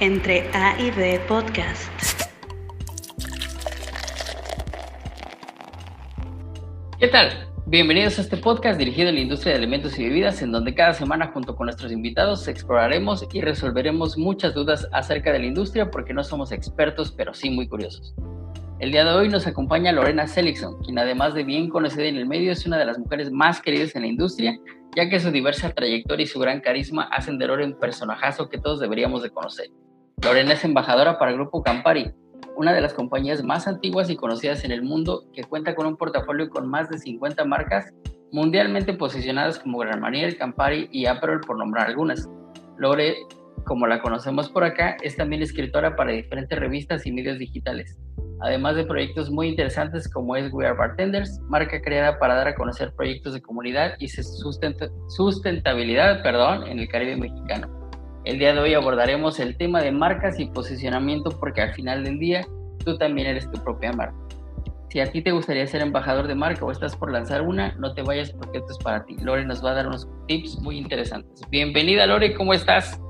entre A y B Podcast. ¿Qué tal? Bienvenidos a este podcast dirigido a la industria de alimentos y bebidas, en donde cada semana junto con nuestros invitados exploraremos y resolveremos muchas dudas acerca de la industria porque no somos expertos, pero sí muy curiosos. El día de hoy nos acompaña Lorena Seligson, quien además de bien conocida en el medio es una de las mujeres más queridas en la industria, ya que su diversa trayectoria y su gran carisma hacen de Lorena un personajazo que todos deberíamos de conocer. Lorena es embajadora para el Grupo Campari, una de las compañías más antiguas y conocidas en el mundo que cuenta con un portafolio con más de 50 marcas mundialmente posicionadas como Gran Marnier, Campari y Aperol por nombrar algunas. Lore, como la conocemos por acá, es también escritora para diferentes revistas y medios digitales además de proyectos muy interesantes como es We Are Bartenders, marca creada para dar a conocer proyectos de comunidad y sustentabilidad perdón, en el Caribe mexicano. El día de hoy abordaremos el tema de marcas y posicionamiento porque al final del día tú también eres tu propia marca. Si a ti te gustaría ser embajador de marca o estás por lanzar una, no te vayas porque esto es para ti. Lore nos va a dar unos tips muy interesantes. Bienvenida Lore, ¿cómo estás?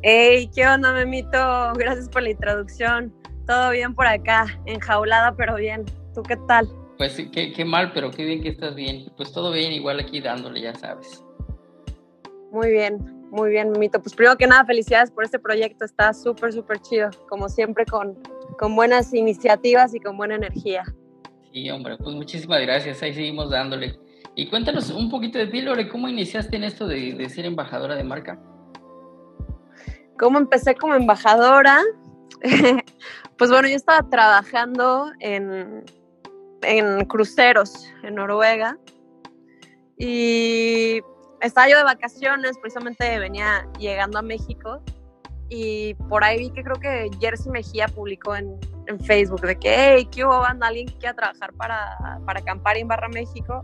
Hey, ¿qué onda, Memito? Gracias por la introducción. Todo bien por acá, enjaulada, pero bien. ¿Tú qué tal? Pues qué, qué mal, pero qué bien que estás bien. Pues todo bien, igual aquí dándole, ya sabes. Muy bien, muy bien, Mito. Pues primero que nada, felicidades por este proyecto. Está súper, súper chido. Como siempre, con, con buenas iniciativas y con buena energía. Sí, hombre, pues muchísimas gracias. Ahí seguimos dándole. Y cuéntanos un poquito de ti, Lore. ¿Cómo iniciaste en esto de, de ser embajadora de marca? ¿Cómo empecé como embajadora? Pues bueno, yo estaba trabajando en, en cruceros en Noruega y estaba yo de vacaciones, precisamente venía llegando a México y por ahí vi que creo que Jersey Mejía publicó en, Facebook de que, hey, ¿qué hubo? Alguien que quiera trabajar para, para acampar en Barra México.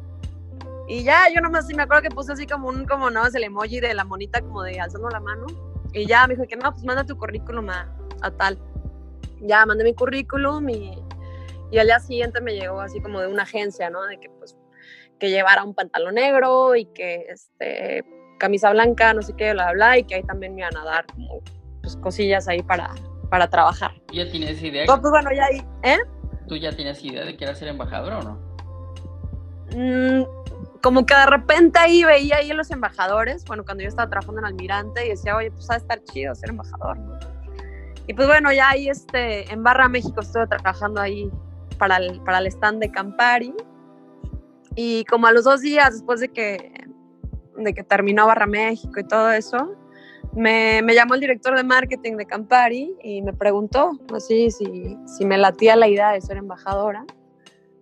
Y ya, yo nomás sí me acuerdo que puse así como un, como no, es el emoji de la monita como de alzando la mano. Y ya me dijo que no, pues manda tu currículum a, a tal ya mandé mi currículum y, y al día siguiente me llegó así como de una agencia, ¿no? De que pues que llevara un pantalón negro y que este camisa blanca, no sé qué, bla, bla, y que ahí también me iban a dar como pues cosillas ahí para, para trabajar. ¿Ya tienes idea? Pues, pues bueno, ya ahí, ¿eh? ¿Tú ya tienes idea de que era ser embajador o no? Mm, como que de repente ahí veía ahí los embajadores, bueno, cuando yo estaba trabajando en Almirante y decía, oye, pues va a estar chido ser embajador, ¿no? Y pues bueno, ya ahí este, en Barra México estuve trabajando ahí para el, para el stand de Campari. Y como a los dos días después de que, de que terminó Barra México y todo eso, me, me, llamó el director de marketing de Campari y me preguntó así si, si me latía la idea de ser embajadora,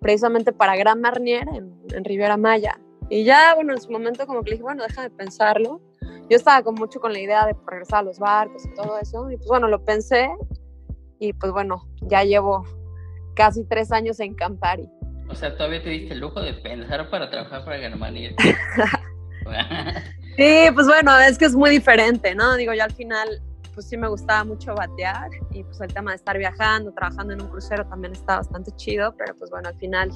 precisamente para Gran Marnier en, en Riviera Maya. Y ya, bueno, en su momento como que le dije, bueno, déjame pensarlo yo estaba con mucho con la idea de regresar a los barcos y todo eso, y pues bueno, lo pensé, y pues bueno, ya llevo casi tres años en Campari. O sea, todavía te diste el lujo de pensar para trabajar para Germania. sí, pues bueno, es que es muy diferente, ¿no? Digo, yo al final, pues sí me gustaba mucho batear, y pues el tema de estar viajando, trabajando en un crucero también está bastante chido, pero pues bueno, al final,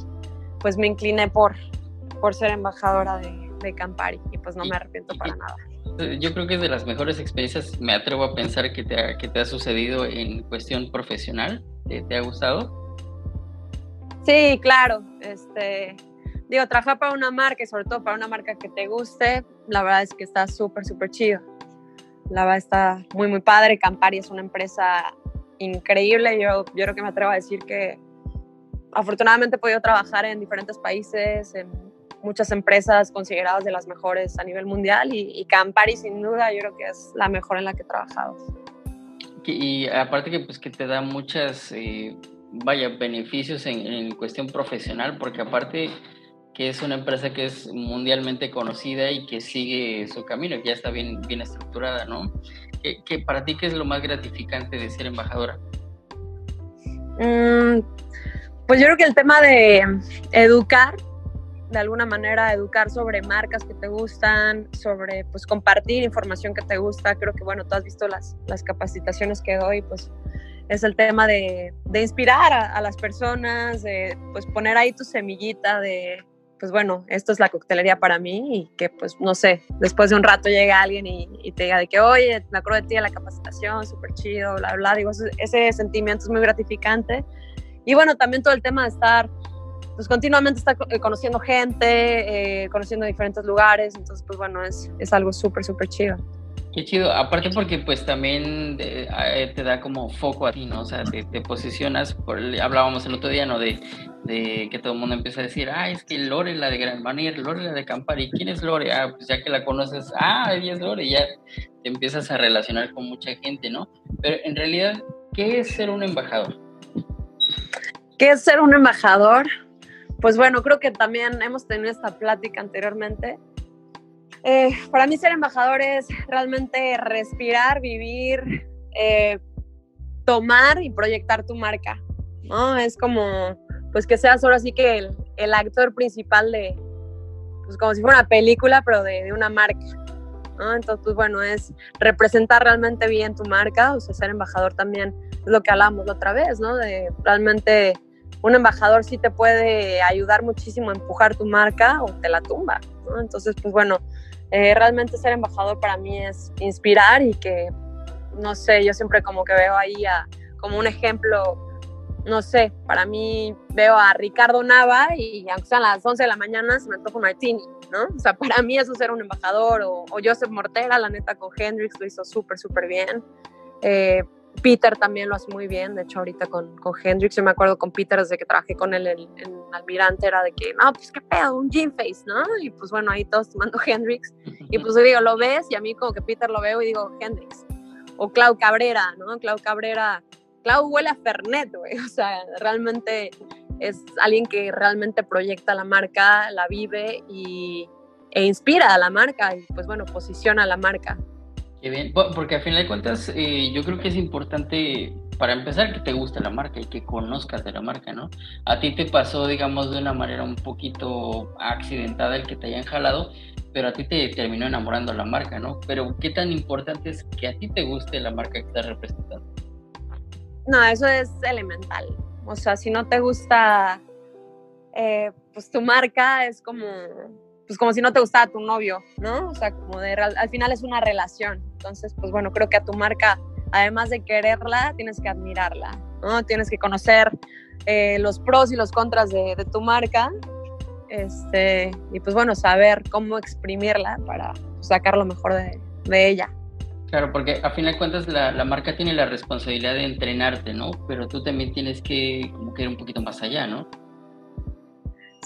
pues me incliné por, por ser embajadora de, de Campari, y pues no me arrepiento para nada yo creo que es de las mejores experiencias, me atrevo a pensar que te ha, que te ha sucedido en cuestión profesional. ¿Te, ha gustado? Sí, claro. Este, digo, trabajar para una marca y sobre todo para una marca que te guste, la verdad es que está súper, súper chido. La verdad está muy, muy padre. Campari es una empresa increíble. Yo, yo creo que me atrevo a decir que afortunadamente he podido trabajar en diferentes países, en muchas empresas consideradas de las mejores a nivel mundial y, Campari sin duda yo creo que es la mejor en la que he trabajado. Y aparte que pues que te da muchas, eh, vaya, beneficios en, en, cuestión profesional, porque aparte que es una empresa que es mundialmente conocida y que sigue su camino, que ya está bien, bien estructurada, ¿no? ¿Qué, para ti qué es lo más gratificante de ser embajadora? Mm, pues yo creo que el tema de educar de alguna manera educar sobre marcas que te gustan, sobre pues compartir información que te gusta. Creo que bueno, tú has visto las, las capacitaciones que doy, pues es el tema de, de inspirar a, las personas, de pues poner ahí tu semillita de, pues bueno, esto es la coctelería para mí y que pues no sé, después de un rato llega alguien y, te diga de que, oye, me acuerdo de ti de la capacitación, súper chido, bla, bla, digo, ese, sentimiento es muy gratificante. Y bueno, también todo el tema de estar, pues continuamente estar eh, conociendo gente, eh, conociendo diferentes lugares, entonces pues bueno, es, es algo súper, súper chido. Qué chido, aparte porque pues también eh, te da como foco a ti, ¿no? O sea, te, posicionas, hablábamos el otro día, ¿no? De, de, que todo el mundo empieza a decir, ah, es que Lore, la de Gran Manier, Lore, la de Campari, ¿quién es Lore? Ah, pues ya que la conoces, ah, ella es Lore, ya te empiezas a relacionar con mucha gente, ¿no? Pero en realidad, ¿qué es ser un embajador? ¿Qué es ser un embajador? Pues bueno, creo que también hemos tenido esta plática anteriormente eh, para mí ser embajador es realmente respirar, vivir, eh, tomar y proyectar tu marca, ¿no? Es como, pues que seas ahora sí que el, el actor principal de, pues como si fuera una película, pero de, de una marca, ¿no? Entonces, pues bueno, es representar realmente bien tu marca, o sea, ser embajador también es lo que hablamos la otra vez, ¿no? De realmente un embajador sí te puede ayudar muchísimo a empujar tu marca o te la tumba, ¿no? Entonces, pues bueno, eh, realmente ser embajador para mí es inspirar y que, no sé, yo siempre como que veo ahí como un ejemplo, no sé, para mí veo a Ricardo Nava y aunque las 11 de la mañana se me antoja un martini, ¿no? O sea, para mí eso es ser un embajador o, o Joseph Mortera, la neta con Hendrix lo hizo súper, súper bien. Eh, Peter también lo hace muy bien, de hecho ahorita con, con Hendrix, yo me acuerdo con Peter desde que trabajé con él en, Almirante, era de que, no, pues qué pedo, un gym face, ¿no? Y pues bueno, ahí todos tomando Hendrix, y pues digo, lo ves, y a mí como que Peter lo veo y digo, Hendrix, o Clau Cabrera, ¿no? Clau Cabrera, Clau huele a Fernet, güey, o sea, realmente es alguien que realmente proyecta la marca, la vive y, e inspira a la marca, y pues bueno, posiciona a la marca. Bien, porque al final de cuentas eh, yo creo que es importante, para empezar, que te guste la marca y que conozcas de la marca, ¿no? A ti te pasó, digamos, de una manera un poquito accidentada el que te hayan jalado, pero a ti te terminó enamorando la marca, ¿no? Pero ¿qué tan importante es que a ti te guste la marca que estás representando? No, eso es elemental. O sea, si no te gusta, eh, pues tu marca es como pues como si no te gustara tu novio, ¿no? O sea, como de, al final es una relación. Entonces, pues bueno, creo que a tu marca, además de quererla, tienes que admirarla, ¿no? Tienes que conocer eh, los pros y los contras de, tu marca, este, y pues bueno, saber cómo exprimirla para sacar lo mejor de, ella. Claro, porque a fin de cuentas la, marca tiene la responsabilidad de entrenarte, ¿no? Pero tú también tienes que que ir un poquito más allá, ¿no?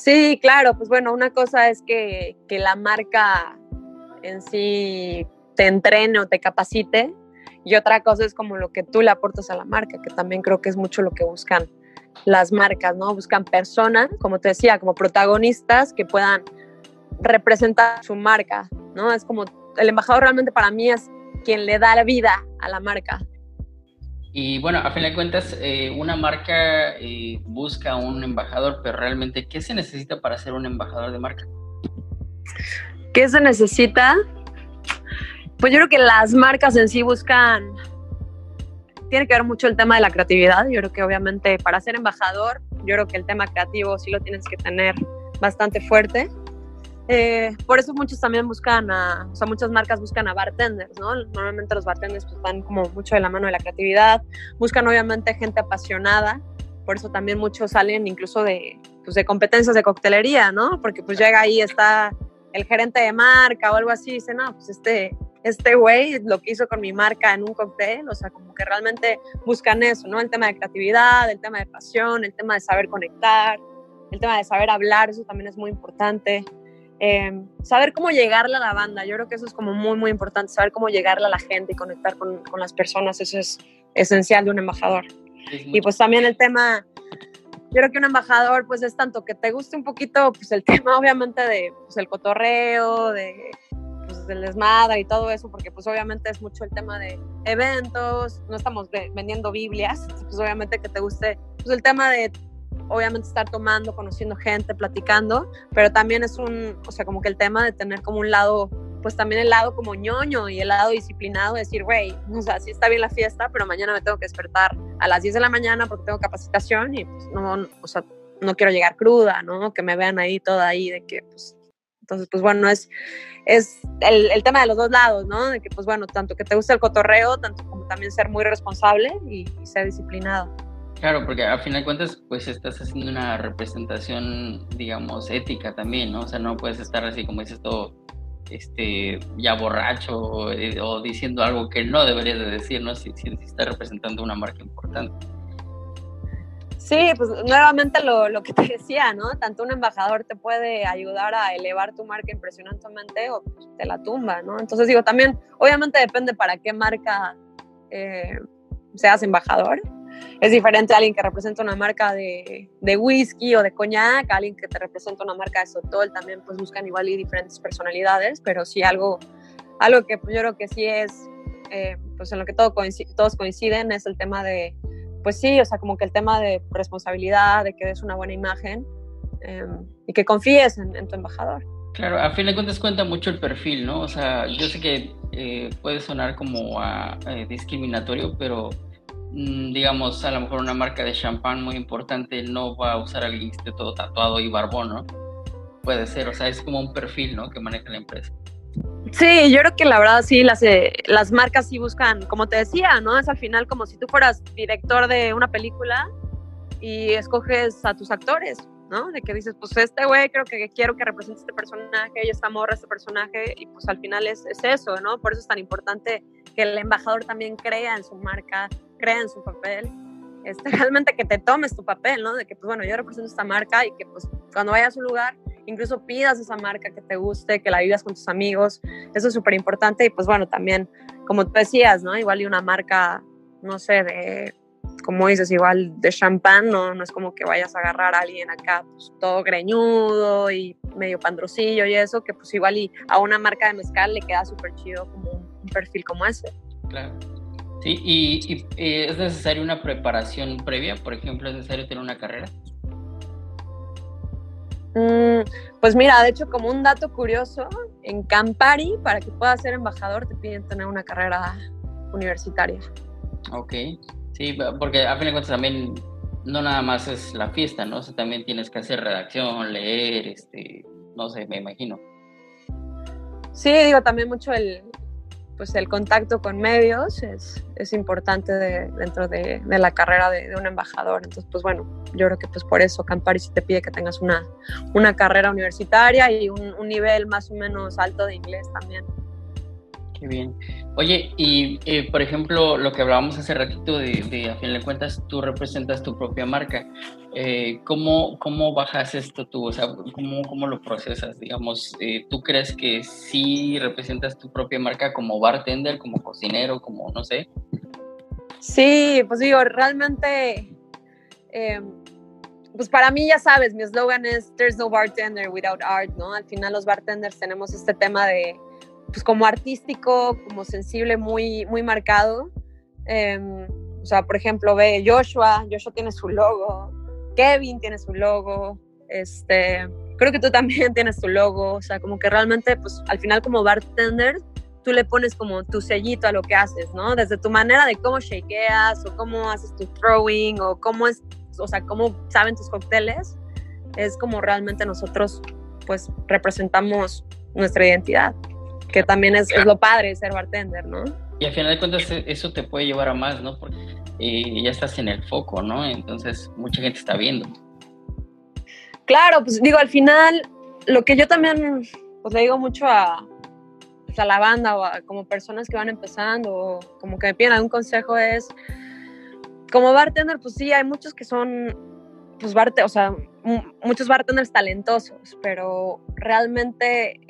Sí, claro, pues bueno, una cosa es que, la marca en sí te entrene o te capacite y otra cosa es como lo que tú le aportas a la marca, que también creo que es mucho lo que buscan las marcas, ¿no? Buscan personas, como te decía, como protagonistas que puedan representar su marca, ¿no? Es como el embajador realmente para mí es quien le da la vida a la marca. Y bueno, a fin de cuentas, eh, una marca eh, busca un embajador, pero realmente, ¿qué se necesita para ser un embajador de marca? ¿Qué se necesita? Pues yo creo que las marcas en sí buscan, tiene que ver mucho el tema de la creatividad. Yo creo que obviamente para ser embajador, yo creo que el tema creativo sí lo tienes que tener bastante fuerte. Eh, por eso muchos también buscan a, o sea, muchas marcas buscan a bartenders, ¿no? Normalmente los bartenders pues, van como mucho de la mano de la creatividad, buscan obviamente gente apasionada, por eso también muchos salen incluso de, pues, de competencias de coctelería, ¿no? Porque pues llega ahí, está el gerente de marca o algo así, y dice, no, pues este, este güey lo que hizo con mi marca en un cóctel, o sea, como que realmente buscan eso, ¿no? El tema de creatividad, el tema de pasión, el tema de saber conectar, el tema de saber hablar, eso también es muy importante. Em, saber cómo llegarle a la banda, yo creo que eso es como muy, muy importante, saber cómo llegarle a la gente y conectar con, con las personas, eso es esencial de un embajador. Y pues también el tema, yo creo que un embajador pues es tanto que te guste un poquito pues el tema obviamente de pues, el cotorreo, de pues, del desmadre y todo eso, porque pues obviamente es mucho el tema de eventos, no estamos vendiendo Biblias, pues obviamente que te guste pues el tema de obviamente estar tomando, conociendo gente, platicando, pero también es un, o sea, como que el tema de tener como un lado, pues también el lado como ñoño y el lado disciplinado, decir, güey, o sea, sí está bien la fiesta, pero mañana me tengo que despertar a las 10 de la mañana porque tengo capacitación y pues no, o sea, no quiero llegar cruda, ¿no? Que me vean ahí toda ahí de que, pues, entonces, pues bueno, es, es el, el, tema de los dos lados, ¿no? De que, pues bueno, tanto que te guste el cotorreo, tanto como también ser muy responsable y, y ser disciplinado. Claro, porque a fin de cuentas, pues estás haciendo una representación, digamos, ética también, ¿no? O sea, no puedes estar así como dices todo, este, ya borracho o, eh, o diciendo algo que no deberías de decir, ¿no? Si, si, si estás representando una marca importante. Sí, pues nuevamente lo, lo, que te decía, ¿no? Tanto un embajador te puede ayudar a elevar tu marca impresionantemente o pues, te la tumba, ¿no? Entonces digo, también, obviamente depende para qué marca eh, seas embajador, es diferente a alguien que representa una marca de, de, whisky o de coñac, a alguien que te representa una marca de sotol, también pues buscan igual y diferentes personalidades, pero sí algo, algo que pues, yo creo que sí es, eh, pues en lo que todo coincide, todos coinciden es el tema de, pues sí, o sea, como que el tema de responsabilidad, de que des una buena imagen eh, y que confíes en, en, tu embajador. Claro, a fin de cuentas cuenta mucho el perfil, ¿no? O sea, yo sé que eh, puede sonar como a, a discriminatorio, pero digamos, a lo mejor una marca de champán muy importante no va a usar a alguien que esté todo tatuado y barbón, ¿no? Puede ser, o sea, es como un perfil, ¿no? Que maneja la empresa. Sí, yo creo que la verdad sí, las, eh, las marcas sí buscan, como te decía, ¿no? Es al final como si tú fueras director de una película y escoges a tus actores, ¿no? De que dices, pues este güey creo que quiero que represente este personaje y esta morra este personaje y pues al final es, es eso, ¿no? Por eso es tan importante que el embajador también crea en su marca, crea en su papel, este, realmente que te tomes tu papel, ¿no? De que, pues bueno, yo represento esta marca y que pues cuando vayas a su lugar, incluso pidas esa marca que te guste, que la vivas con tus amigos, eso es súper importante y pues bueno, también, como tú decías, ¿no? Igual y una marca, no sé, de, como dices, igual de champán, ¿no? No es como que vayas a agarrar a alguien acá, pues todo greñudo y medio pandrocillo y eso, que pues igual y a una marca de mezcal le queda súper chido como un perfil como ese. Claro. Sí, y, y eh, es necesaria una preparación previa, por ejemplo, es necesario tener una carrera. Mm, pues mira, de hecho, como un dato curioso, en Campari, para que puedas ser embajador, te piden tener una carrera universitaria. Ok, sí, porque a fin de cuentas también no nada más es la fiesta, ¿no? O sea, también tienes que hacer redacción, leer, este, no sé, me imagino. Sí, digo, también mucho el, pues el contacto con medios es, es importante de, dentro de, la carrera de, un embajador. Entonces, pues bueno, yo creo que pues por eso Campari sí te pide que tengas una, una carrera universitaria y un nivel más o menos alto de inglés también. Qué bien. Oye, y eh, por ejemplo, lo que hablábamos hace ratito de, a fin de cuentas, tú representas tu propia marca. Eh, ¿cómo, ¿Cómo bajas esto tú? O sea, ¿cómo, cómo lo procesas? Digamos, eh, ¿tú crees que sí representas tu propia marca como bartender, como cocinero, como no sé? Sí, pues digo, realmente, eh, pues para mí ya sabes, mi eslogan es There's no bartender without art, ¿no? Al final los bartenders tenemos este tema de pues como artístico, como sensible, muy, muy marcado. Eh, o sea, por ejemplo, ve Joshua, Joshua tiene su logo, Kevin tiene su logo, este, creo que tú también tienes tu logo, o sea, como que realmente, pues al final como bartender, tú le pones como tu sellito a lo que haces, ¿no? Desde tu manera de cómo shakeas o cómo haces tu throwing o cómo es, o sea, cómo saben tus cócteles, es como realmente nosotros, pues, representamos nuestra identidad que también es, es, lo padre ser bartender, ¿no? Y al final de cuentas e, eso te puede llevar a más, ¿no? Porque eh, ya estás en el foco, ¿no? Entonces mucha gente está viendo. Claro, pues digo, al final lo que yo también pues le digo mucho a, pues, a la banda o a como personas que van empezando o como que me piden algún consejo es, como bartender, pues sí, hay muchos que son, pues barte, o sea, muchos bartenders talentosos, pero realmente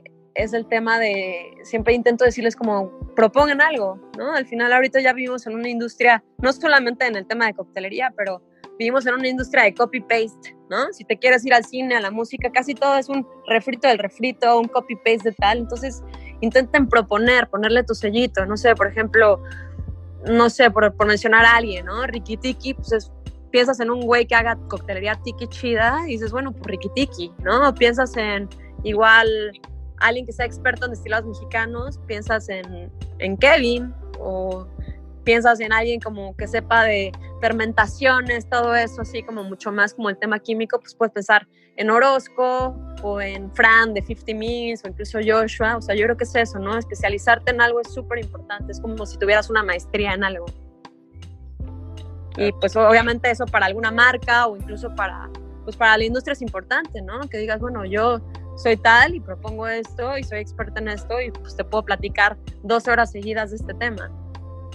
es el tema de, siempre intento decirles como, propongan algo, ¿no? Al final ahorita ya vivimos en una industria, no solamente en el tema de coctelería, pero vivimos en una industria de copy-paste, ¿no? Si te quieres ir al cine, a la música, casi todo es un refrito del refrito, un copy-paste de tal, entonces intenten proponer, ponerle tu sellito, no sé, por ejemplo, no sé, por, por mencionar a alguien, ¿no? Ricky Tiki, pues es, piensas en un güey que haga coctelería tiki chida y dices, bueno, pues Ricky Tiki, ¿no? Piensas en igual alguien que sea experto en destilados mexicanos, piensas en, en Kevin o piensas en alguien como que sepa de fermentaciones, todo eso, así como mucho más como el tema químico, pues puedes pensar en Orozco o en Fran de 50 Minutes o incluso Joshua. O sea, yo creo que es eso, ¿no? Especializarte en algo es súper importante. Es como si tuvieras una maestría en algo. Y pues obviamente eso para alguna marca o incluso para, pues para la industria es importante, ¿no? Que digas, bueno, yo soy tal y propongo esto y soy experta en esto y pues te puedo platicar dos horas seguidas de este tema.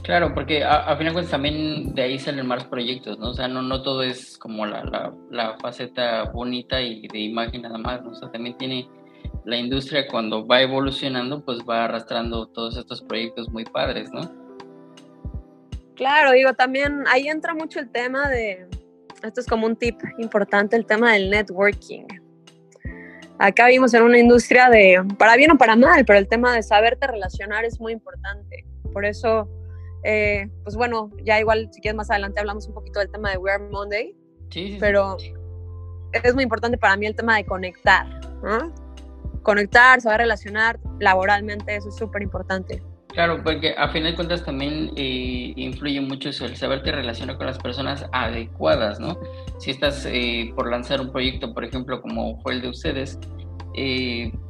Claro, porque a, fin de cuentas también de ahí salen más proyectos, ¿no? O sea, no, no todo es como la, la, la faceta bonita y de imagen nada más, ¿no? O sea, también tiene la industria cuando va evolucionando, pues va arrastrando todos estos proyectos muy padres, ¿no? Claro, digo, también ahí entra mucho el tema de, esto es como un tip importante, el tema del networking. Acá vivimos en una industria de, para bien o para mal, pero el tema de saberte relacionar es muy importante. Por eso eh, pues bueno, ya igual si quieres más adelante hablamos un poquito del tema de We Are Monday, sí, pero es muy importante para mí el tema de conectar, ¿no? Conectar, saber relacionar laboralmente, eso es súper importante. Claro, porque a final de cuentas también eh, influye mucho eso, el saberte relacionar con las personas adecuadas, ¿no? Si estás eh, por lanzar un proyecto, por ejemplo, como fue el de ustedes,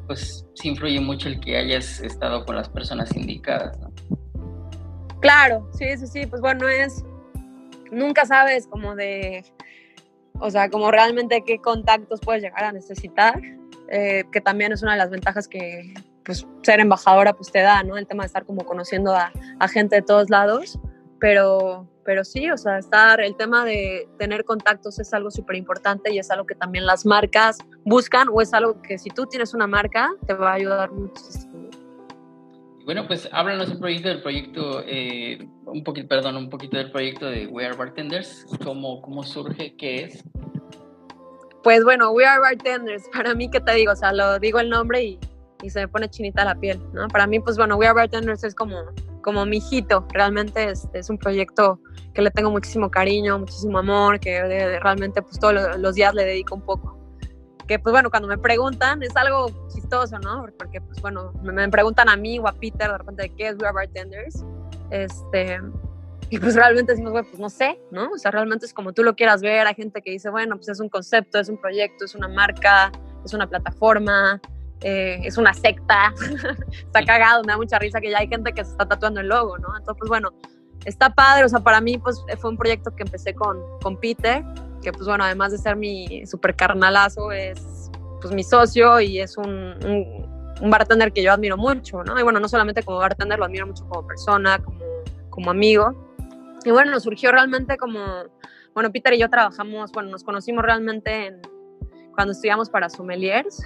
pues sí influye mucho el que hayas estado con las personas indicadas, ¿no? Claro, sí, sí, sí, pues bueno, es, nunca sabes como de, o sea, como realmente qué contactos puedes llegar a necesitar, eh, que también es una de las ventajas que pues ser embajadora pues te da, ¿no? El tema de estar como conociendo a, gente de todos lados, pero, pero sí, o sea, estar, el tema de tener contactos es algo súper importante y es algo que también las marcas buscan o es algo que si tú tienes una marca te va a ayudar muchísimo. Bueno, pues háblanos un proyecto del proyecto, eh, un poquito, perdón, un poquito del proyecto de We Are Bartenders, cómo, cómo surge, qué es. Pues bueno, We Are Bartenders, para mí, ¿qué te digo? O sea, lo digo el nombre y, y se me pone chinita la piel, ¿no? Para mí, pues bueno, We Are Bartenders es como, como mi hijito, realmente es, es un proyecto que le tengo muchísimo cariño, muchísimo amor, que realmente pues todos los días le dedico un poco que pues bueno, cuando me preguntan es algo chistoso, ¿no? Porque pues bueno, me, preguntan a mí o a Peter de repente qué es We Are Bartenders, este, y pues realmente decimos, bueno, pues no sé, ¿no? O sea, realmente es como tú lo quieras ver, hay gente que dice, bueno, pues es un concepto, es un proyecto, es una marca, es una plataforma, eh, es una secta, está cagado, me da mucha risa que ya hay gente que se está tatuando el logo, ¿no? Entonces, pues bueno, está padre, o sea, para mí pues fue un proyecto que empecé con, con Peter, que pues bueno, además de ser mi super carnalazo, es pues mi socio y es un, un, bartender que yo admiro mucho, ¿no? Y bueno, no solamente como bartender, lo admiro mucho como persona, como, como amigo. Y bueno, nos surgió realmente como, bueno, Peter y yo trabajamos, bueno, nos conocimos realmente en, cuando estudiamos para sommeliers.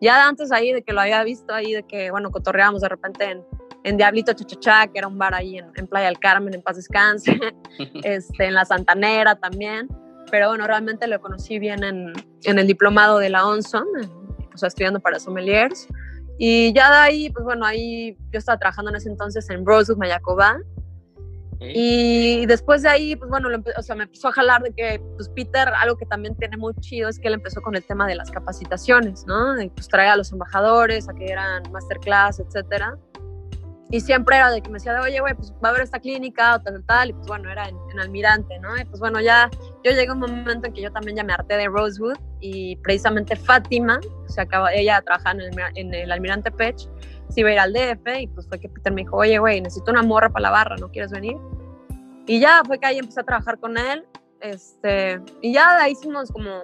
Ya antes ahí de que lo había visto ahí, de que, bueno, cotorreábamos de repente en, en Diablito Chachachá, que era un bar ahí en, en Playa del Carmen, en Paz Descanse, este, en La Santanera también pero bueno, realmente lo conocí bien en, en el diplomado de la ONSOM, o sea, estudiando para sommeliers. Y ya de ahí, pues bueno, ahí yo estaba trabajando en ese entonces en Rosewood, Mayacobá. Y después de ahí, pues bueno, o sea, me empezó a jalar de que, pues Peter, algo que también tiene muy chido es que él empezó con el tema de las capacitaciones, ¿no? De pues traer a los embajadores, a que eran masterclass, etcétera. Y siempre era de que me decía, de, oye, güey, pues va a haber esta clínica o tal, tal, y pues bueno, era en, Almirante, ¿no? Y pues bueno, ya yo llegué a un momento en que yo también ya me harté de Rosewood y precisamente Fátima, o sea, acaba, ella trabajaba en el, en el Almirante Pech, se iba a ir al DF y pues fue que Peter me dijo, oye, güey, necesito una morra para la barra, ¿no quieres venir? Y ya fue que ahí empecé a trabajar con él, este, y ya de ahí hicimos como,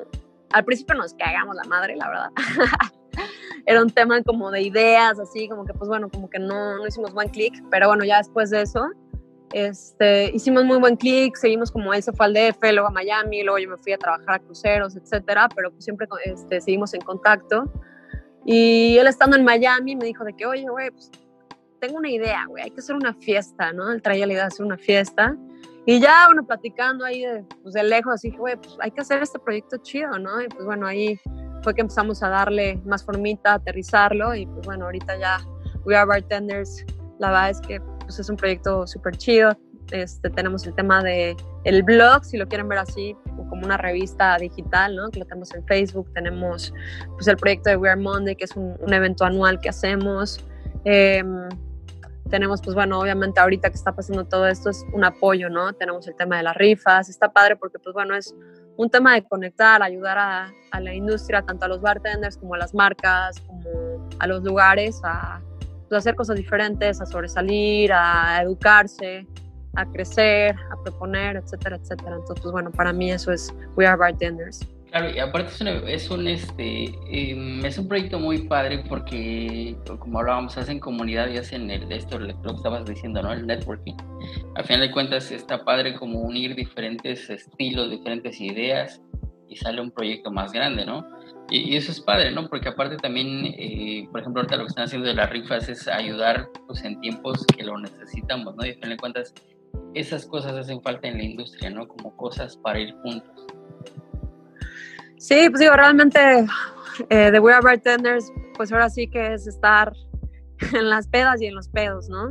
al principio nos cagamos la madre, la verdad. era un tema como de ideas, así, como que pues bueno, como que no, no hicimos buen clic, pero bueno, ya después de eso, este, hicimos muy buen clic, seguimos como él se fue al DF, luego a Miami, luego yo me fui a trabajar a cruceros, etcétera, pero pues siempre este, seguimos en contacto. Y él estando en Miami me dijo de que, oye, güey, pues tengo una idea, güey, hay que hacer una fiesta, ¿no? Él traía la idea de hacer una fiesta. Y ya, bueno, platicando ahí de, pues, de lejos, así güey, pues hay que hacer este proyecto chido, ¿no? Y pues bueno, ahí fue que empezamos a darle más formita, aterrizarlo y pues bueno, ahorita ya We Are Bartenders, la verdad es que pues, es un proyecto súper chido. Este, tenemos el tema de el blog, si lo quieren ver así, como una revista digital, ¿no? Que lo tenemos en Facebook. Tenemos pues el proyecto de We Are Monday, que es un, evento anual que hacemos. Em, tenemos, pues bueno, obviamente ahorita que está pasando todo esto es un apoyo, ¿no? Tenemos el tema de las rifas, está padre porque, pues bueno, es un tema de conectar, ayudar a, a la industria, tanto a los bartenders como a las marcas, como a los lugares, a pues, hacer cosas diferentes, a sobresalir, a educarse, a crecer, a proponer, etcétera, etcétera. Entonces, bueno, para mí eso es We Are Bartenders. Claro, y aparte es, un, este, em, es un proyecto muy padre porque, como hablábamos, hacen comunidad y hacen el, esto, lo que estabas diciendo, ¿no? El networking. Al final de cuentas está padre como unir diferentes estilos, diferentes ideas y sale un proyecto más grande, ¿no? Y, eso es padre, ¿no? Porque aparte también, eh, por ejemplo, ahorita lo que están haciendo de las rifas es ayudar pues, en tiempos que lo necesitamos, ¿no? Y al final de cuentas, esas cosas hacen falta en la industria, ¿no? Como cosas para ir juntos. Sí, pues digo, realmente eh, The We Are Bartenders, pues ahora sí que es estar en las pedas y en los pedos, ¿no?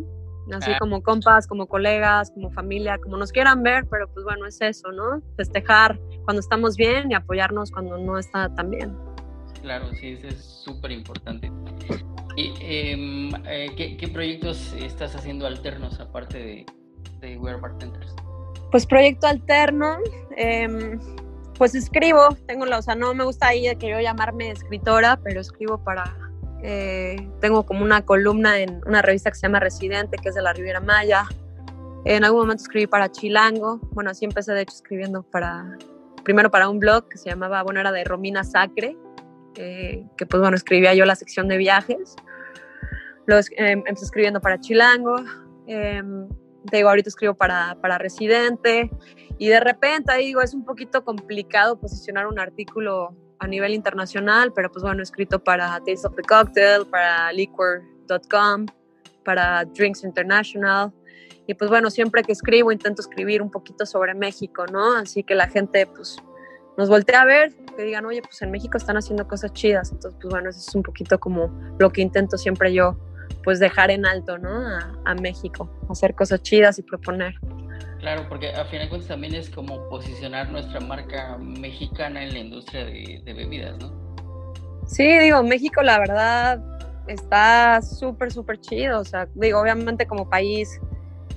Así ah. como compas, como colegas, como familia, como nos quieran ver, pero pues bueno, es eso, ¿no? Festejar cuando estamos bien y apoyarnos cuando no está tan bien. Claro, sí, eso es súper importante. ¿Y em, eh, ¿qué, proyectos estás haciendo alternos aparte de, de We Are Bartenders? Pues proyecto alterno, eh, pues escribo, tengo la, o sea, no me gusta ahí que yo llamarme escritora, pero escribo para, eh, tengo como una columna en una revista que se llama Residente, que es de la Riviera Maya. En algún momento escribí para Chilango, bueno, así empecé de hecho escribiendo para, primero para un blog que se llamaba, bueno, era de Romina Sacre, eh, que pues bueno, escribía yo la sección de viajes. Luego em, empecé escribiendo para Chilango, eh, digo, ahorita escribo para, para Residente y de repente, digo, es un poquito complicado posicionar un artículo a nivel internacional, pero pues bueno, he escrito para Taste of the Cocktail, para liquor.com, para Drinks International. Y pues bueno, siempre que escribo intento escribir un poquito sobre México, ¿no? Así que la gente pues nos voltea a ver, que digan, oye, pues en México están haciendo cosas chidas. Entonces, pues bueno, eso es un poquito como lo que intento siempre yo, pues dejar en alto, ¿no? A, a México, hacer cosas chidas y proponer. Claro, porque a fin de cuentas también es como posicionar nuestra marca mexicana en la industria de, bebidas, ¿no? Sí, digo, México la verdad está súper, súper chido. O sea, digo, obviamente como país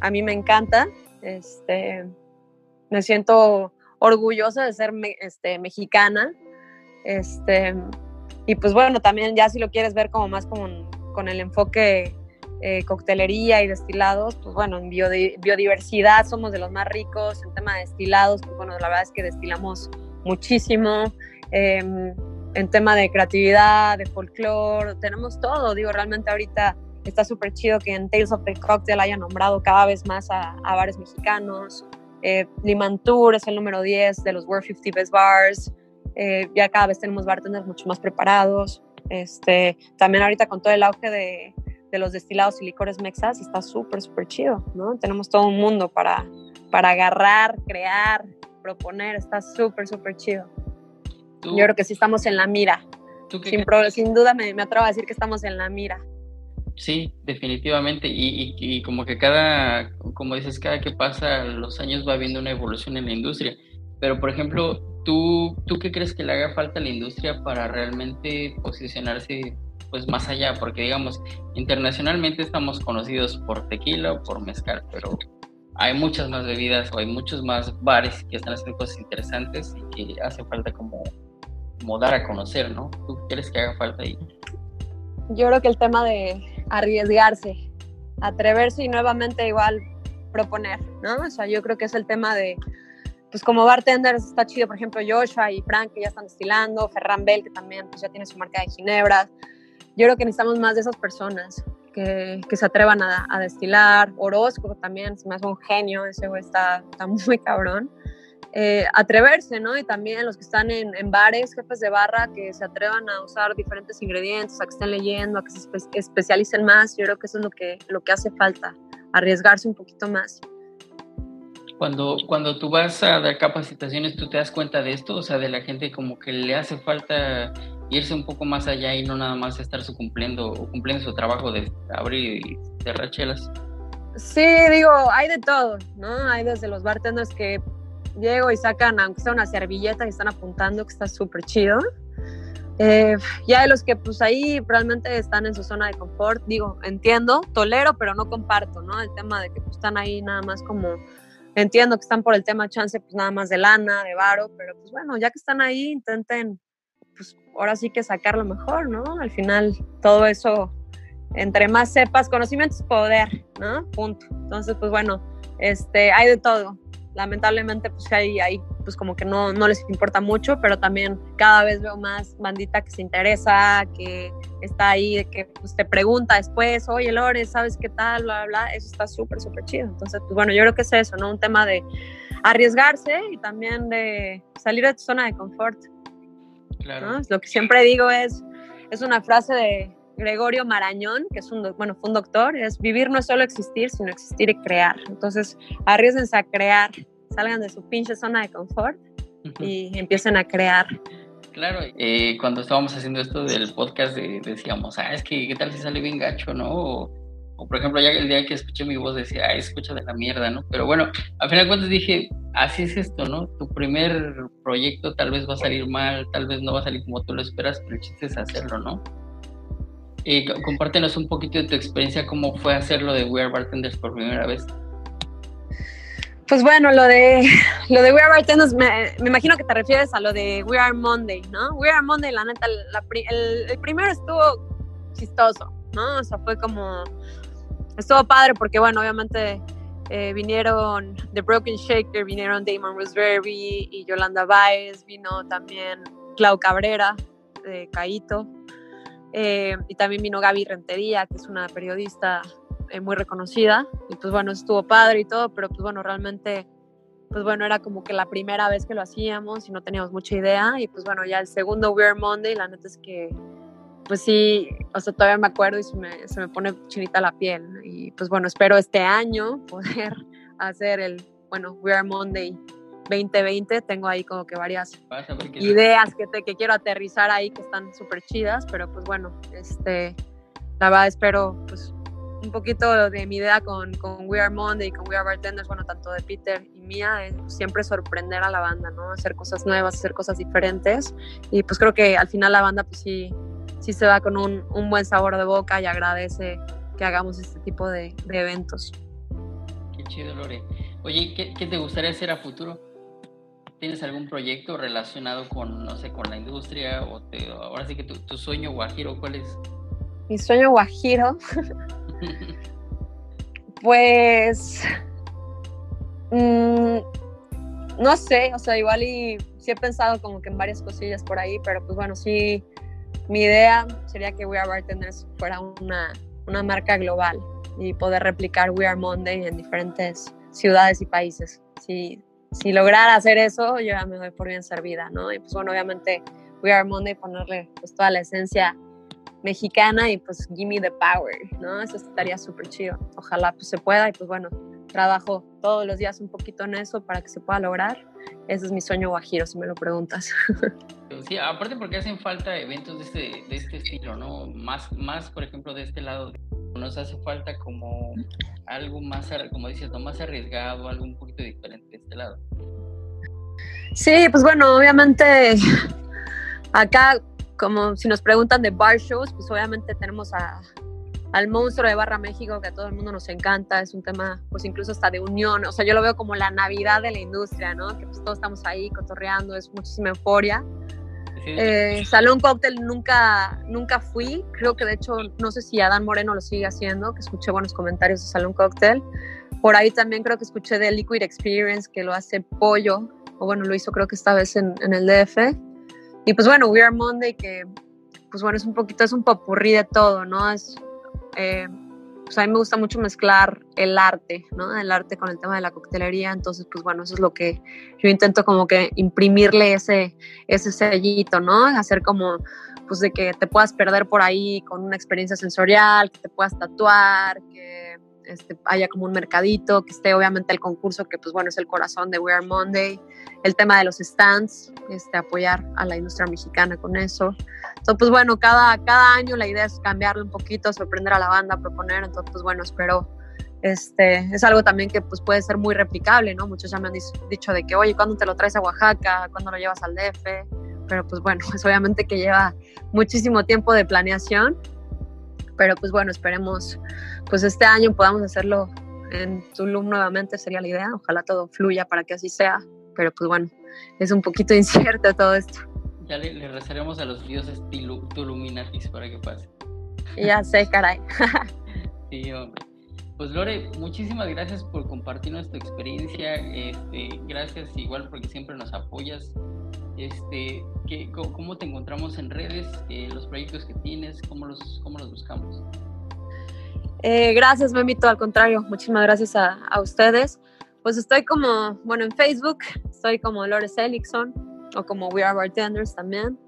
a mí me encanta. Este, me siento orgullosa de ser este, mexicana. Este, y pues bueno, también ya si lo quieres ver como más como con el enfoque eh, coctelería y destilados, pues bueno, en biodiversidad somos de los más ricos, en tema de destilados, pues bueno, la verdad es que destilamos muchísimo, em, en tema de creatividad, de folclore, tenemos todo, digo, realmente ahorita está súper chido que en Tales of the Cocktail haya nombrado cada vez más a, bares mexicanos, eh, Limantour es el número 10 de los World 50 Best Bars, eh, ya cada vez tenemos bartenders mucho más preparados, este, también ahorita con todo el auge de, de los destilados y licores mexas está súper, súper chido, ¿no? Tenemos todo un mundo para, para agarrar, crear, proponer, está súper, súper chido. Yo creo que sí estamos en la mira. Sin, sin, duda me, me, atrevo a decir que estamos en la mira. Sí, definitivamente. Y, y, como que cada, como dices, cada que pasa los años va habiendo una evolución en la industria. Pero, por ejemplo, ¿tú, ¿tú qué crees que le haga falta a la industria para realmente posicionarse pues más allá, porque digamos, internacionalmente estamos conocidos por tequila o por mezcal, pero hay muchas más bebidas o hay muchos más bares que están haciendo cosas interesantes y que hace falta como, como dar a conocer, ¿no? ¿Tú crees que haga falta ahí? Yo creo que el tema de arriesgarse, atreverse y nuevamente igual proponer, ¿no? O sea, yo creo que es el tema de, pues como bartenders está chido, por ejemplo, Joshua y Frank que ya están destilando, Ferran Bell que también pues, ya tiene su marca de ginebras, yo creo que necesitamos más de esas personas que, que se atrevan a, a, destilar. Orozco también, se me hace un genio, ese güey está, está muy cabrón. Eh, atreverse, ¿no? Y también los que están en, en, bares, jefes de barra, que se atrevan a usar diferentes ingredientes, a que estén leyendo, a que se especialicen más. Yo creo que eso es lo que, lo que hace falta, arriesgarse un poquito más. Cuando, cuando tú vas a dar capacitaciones, ¿tú te das cuenta de esto? O sea, de la gente como que le hace falta irse un poco más allá y no nada más estar su cumpliendo o cumpliendo su trabajo de abrir y cerrar chelas. Sí, digo, hay de todo, ¿no? Hay desde los bartenders que llego y sacan, aunque sea una servilleta y están apuntando, que está súper chido. Eh, ya de los que pues ahí realmente están en su zona de confort, digo, entiendo, tolero, pero no comparto, ¿no? El tema de que pues, están ahí nada más como, entiendo que están por el tema chance, pues nada más de lana, de varo, pero pues bueno, ya que están ahí, intenten, pues ahora sí que sacar lo mejor, ¿no? Al final todo eso, entre más sepas, conocimiento es poder, ¿no? Punto. Entonces, pues bueno, este, hay de todo. Lamentablemente, pues hay, hay pues como que no, no les importa mucho, pero también cada vez veo más bandita que se interesa, que está ahí, que pues, te pregunta después, oye Lore, ¿sabes qué tal? Bla, bla, Eso está súper, súper chido. Entonces, pues bueno, yo creo que es eso, ¿no? Un tema de arriesgarse y también de salir de tu zona de confort. Claro. Lo que siempre digo es, es una frase de Gregorio Marañón, que es un, bueno, fue un doctor, es vivir no es solo existir, sino existir y crear. Entonces, arriesguense a crear salgan de su pinche zona de confort y empiecen a crear. Claro, eh, cuando estábamos haciendo esto del podcast decíamos, ah, es que qué tal si sale bien gacho, ¿no? O, por ejemplo, ya el día que escuché mi voz decía, ah, escucha de la mierda, ¿no? Pero bueno, al final de cuentas dije, así es esto, ¿no? Tu primer proyecto tal vez va a salir mal, tal vez no va a salir como tú lo esperas, pero el chiste es hacerlo, ¿no? Eh, compártenos un poquito de tu experiencia, cómo fue hacerlo de We Are Bartenders por primera vez. Pues bueno, lo de lo de We Are Bartenders, me, imagino que te refieres a lo de We Are Monday, ¿no? We Are Monday, la neta, el, primero estuvo chistoso, ¿no? O sea, fue como, estuvo padre porque, bueno, obviamente eh, vinieron The Broken Shaker, vinieron Damon Roseberry y Yolanda Baez, vino también Clau Cabrera de Caito, eh, y también vino Gaby Rentería, que es una periodista eh, muy reconocida. Y pues bueno, estuvo padre y todo, pero pues bueno, realmente pues bueno, era como que la primera vez que lo hacíamos y no teníamos mucha idea. Y pues bueno, ya el segundo Weird Monday, la neta es que pues sí, o sea, todavía me acuerdo y se me, pone chinita la piel y pues bueno, espero este año poder hacer el, bueno, Weird Monday 2020, tengo ahí como que varias ideas que, te, que quiero aterrizar ahí que están súper chidas, pero pues bueno, este, la verdad espero pues un poquito de mi idea con, con We Are Monday y con We Are Bartenders, bueno, tanto de Peter y mía, es siempre sorprender a la banda, ¿no? Hacer cosas nuevas, hacer cosas diferentes. Y pues creo que al final la banda, pues sí, sí se va con un, un buen sabor de boca y agradece que hagamos este tipo de, de eventos. Qué chido, Lore. Oye, ¿qué, ¿qué, te gustaría hacer a futuro? ¿Tienes algún proyecto relacionado con, no sé, con la industria? O te, ahora sí que tu, tu sueño guajiro, ¿cuál es? Mi sueño guajiro Pues, mm, no sé, o sea, igual y sí he pensado como que en varias cosillas por ahí, pero pues bueno, sí, mi idea sería que We Are Bartenders fuera una, una marca global y poder replicar We Are Monday en diferentes ciudades y países. Si, si lograra hacer eso, yo ya me doy por bien servida, ¿no? Y pues bueno, obviamente We Are Monday, ponerle pues toda la esencia mexicana y pues gimme the power, ¿no? Eso estaría súper chido. Ojalá pues se pueda y pues bueno, trabajo todos los días un poquito en eso para que se pueda lograr. Ese es mi sueño guajiro, si me lo preguntas. Sí, aparte porque hacen falta eventos de este, de este estilo, ¿no? Más, más, por ejemplo, de este lado. Nos hace falta como algo más, como dices, ¿no? más arriesgado, algo un poquito diferente de este lado. Sí, pues bueno, obviamente acá como si nos preguntan de bar shows, pues obviamente tenemos a, al monstruo de Barra México que a todo el mundo nos encanta, es un tema pues incluso hasta de unión, o sea, yo lo veo como la Navidad de la industria, ¿no? Que pues todos estamos ahí cotorreando, es muchísima euforia. Eh, Salón Cóctel nunca, nunca fui, creo que de hecho no sé si Adán Moreno lo sigue haciendo, que escuché buenos comentarios de Salón Cóctel. Por ahí también creo que escuché de Liquid Experience que lo hace Pollo, o bueno, lo hizo creo que esta vez en, en el DF. Y pues bueno, We Are Monday, que pues bueno, es un poquito, es un popurrí de todo, ¿no? Es, eh, pues a mí me gusta mucho mezclar el arte, ¿no? El arte con el tema de la coctelería, entonces pues bueno, eso es lo que yo intento como que imprimirle ese, ese sellito, ¿no? Hacer como pues de que te puedas perder por ahí con una experiencia sensorial, que te puedas tatuar, que este, haya como un mercadito, que esté obviamente el concurso, que pues bueno, es el corazón de We Are Monday, el tema de los stands, este, apoyar a la industria mexicana con eso. Entonces, pues bueno, cada, cada año la idea es cambiarle un poquito, sorprender a la banda, proponer, entonces pues bueno, espero, este, es algo también que pues puede ser muy replicable, ¿no? Muchos ya me han dicho de que, oye, ¿cuándo te lo traes a Oaxaca? ¿Cuándo lo llevas al DF? pero pues bueno, pues obviamente que lleva muchísimo tiempo de planeación, pero pues bueno, esperemos pues este año podamos hacerlo en Tulum nuevamente, sería la idea, ojalá todo fluya para que así sea, pero pues bueno, es un poquito incierto todo esto. Ya le, rezaremos a los dioses Tuluminatis para que pase. Ya sé, caray. sí, hombre. Pues Lore, muchísimas gracias por compartirnos tu experiencia. Este, gracias igual porque siempre nos apoyas. Este, ¿qué, ¿Cómo te encontramos en redes? Eh, los proyectos que tienes, ¿cómo los, cómo los buscamos? Eh, gracias, Memito. Al contrario, muchísimas gracias a, ustedes. Pues estoy como, bueno, en Facebook, estoy como Lore Seligson o como We Are Bartenders también.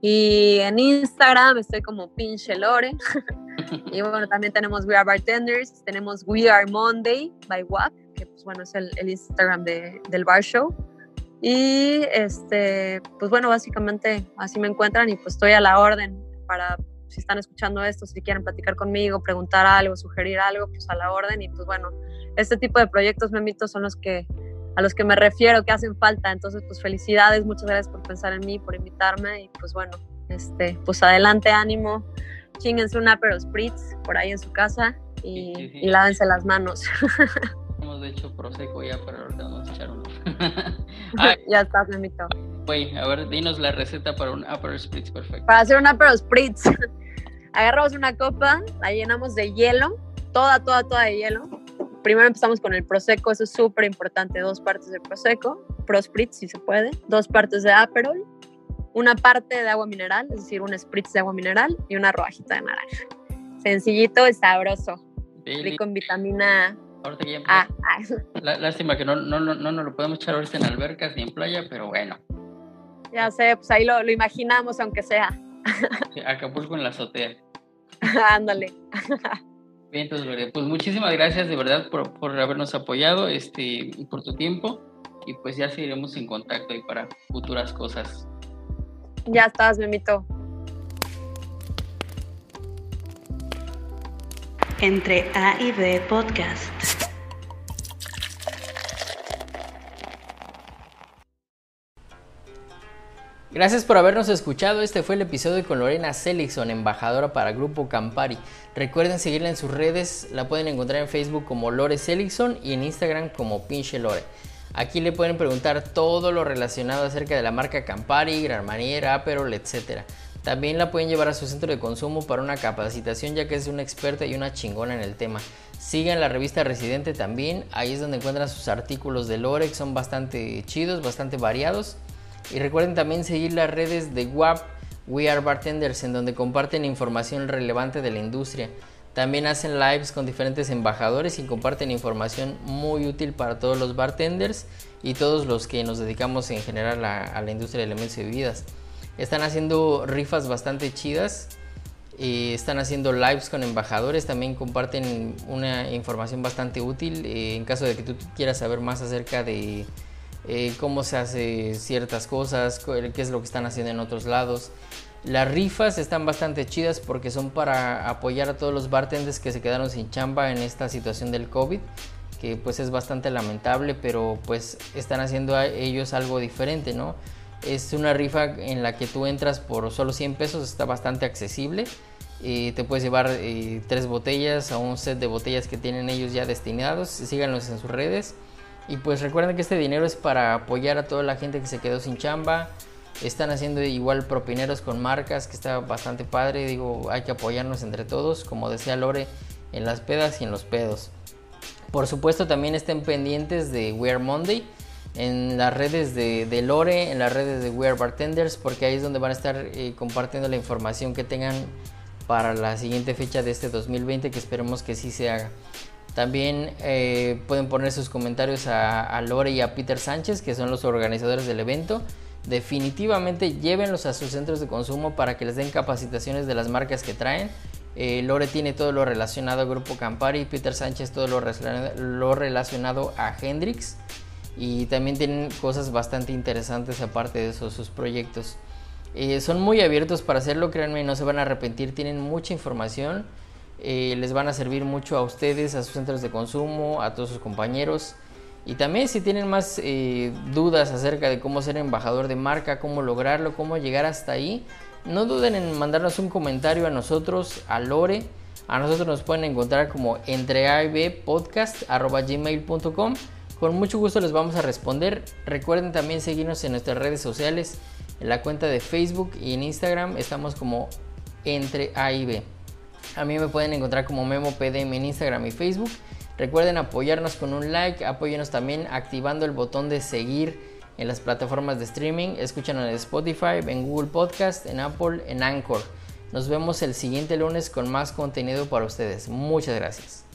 Y en Instagram estoy como pinche Lore. y bueno, también tenemos We Are Bartenders, tenemos We Are Monday by WAP, que pues bueno, es el, el Instagram de, del bar show. Y este, pues bueno, básicamente así me encuentran y pues estoy a la orden para si están escuchando esto, si quieren platicar conmigo, preguntar algo, sugerir algo, pues a la orden. Y pues bueno, este tipo de proyectos, Memito, son los que a los que me refiero, que hacen falta. Entonces, pues felicidades, muchas gracias por pensar en mí, por invitarme y pues bueno, este, pues adelante, ánimo, chinguense un Aperol Spritz por ahí en su casa y, lávense las manos. Hemos hecho Prosecco ya, pero ahorita vamos a echar uno. ya estás, Memito. Güey, a ver, dinos la receta para un Aperol Spritz perfecto. Para hacer un Aperol Spritz, agarramos una copa, la llenamos de hielo, toda, toda, toda de hielo, primero empezamos con el Prosecco, eso es súper importante, dos partes de Prosecco, Spritz si se puede, dos partes de Aperol, una parte de agua mineral, es decir, un Spritz de agua mineral y una rodajita de naranja. Sencillito y sabroso, rico en vitamina A. Lástima que no, no, no, no, lo podemos echar ahorita en albercas ni en playa, pero bueno. Ya sé, pues ahí lo, lo imaginamos, aunque sea. Acapulco en la azotea. Ándale. Bien, entonces, pues muchísimas gracias de verdad por, por, habernos apoyado este, y por tu tiempo. Y pues ya seguiremos en contacto y para futuras cosas. Ya estás, Memito. Entre A y B Podcast. Gracias por habernos escuchado. Este fue el episodio con Lorena Seligson, embajadora para Grupo Campari. Recuerden seguirla en sus redes. La pueden encontrar en Facebook como Lore Seligson y en Instagram como Pinche Lore. Aquí le pueden preguntar todo lo relacionado acerca de la marca Campari, Gran Maniera, Aperol, etc. También la pueden llevar a su centro de consumo para una capacitación ya que es una experta y una chingona en el tema. Sigan la revista Residente también, ahí es donde encuentran sus artículos de Lore que son bastante chidos, bastante variados. Y recuerden también seguir las redes de WAP, We Are Bartenders, en donde comparten información relevante de la industria. También hacen lives con diferentes embajadores y comparten información muy útil para todos los bartenders y todos los que nos dedicamos en general a, la industria de elementos y bebidas. Están haciendo rifas bastante chidas, y están haciendo lives con embajadores, también comparten una información bastante útil eh, en caso de que tú quieras saber más acerca de eh, cómo se hace ciertas cosas, qué es lo que están haciendo en otros lados. Las rifas están bastante chidas porque son para apoyar a todos los bartenders que se quedaron sin chamba en esta situación del COVID, que pues es bastante lamentable, pero pues están haciendo a ellos algo diferente, ¿no? Es una rifa en la que tú entras por solo 100 pesos, está bastante accesible. y te puedes llevar eh, tres botellas a un set de botellas que tienen ellos ya destinados. Síganlos en sus redes. Y pues recuerden que este dinero es para apoyar a toda la gente que se quedó sin chamba. Están haciendo igual propineros con marcas, que está bastante padre. Digo, hay que apoyarnos entre todos, como decía Lore, en las pedas y en los pedos. Por supuesto, también estén pendientes de Wear Monday en las redes de, Lore, en las redes de Wear Bartenders, porque ahí es donde van a estar eh, compartiendo la información que tengan para la siguiente fecha de este 2020, que esperemos que sí se haga. También eh, pueden poner sus comentarios a, Lore y a Peter Sánchez, que son los organizadores del evento. Definitivamente llévenlos a sus centros de consumo para que les den capacitaciones de las marcas que traen. Eh, Lore tiene todo lo relacionado al grupo Campari, Peter Sánchez todo lo, lo relacionado a Hendrix y también tienen cosas bastante interesantes aparte de eso, sus proyectos. Eh, son muy abiertos para hacerlo, créanme, no se van a arrepentir, tienen mucha información eh, les van a servir mucho a ustedes, a sus centros de consumo, a todos sus compañeros. Y también si tienen más eh, dudas acerca de cómo ser embajador de marca, cómo lograrlo, cómo llegar hasta ahí, no duden en mandarnos un comentario a nosotros, a Lore. A nosotros nos pueden encontrar como entreabpodcast.gmail.com Con mucho gusto les vamos a responder. Recuerden también seguirnos en nuestras redes sociales, en la cuenta de Facebook y en Instagram estamos como entre A y B. A mí me pueden encontrar como Memo PDM en Instagram y Facebook. Recuerden apoyarnos con un like, apóyenos también activando el botón de seguir en las plataformas de streaming. Escúchanos en Spotify, en Google Podcast, en Apple, en Anchor. Nos vemos el siguiente lunes con más contenido para ustedes. Muchas gracias.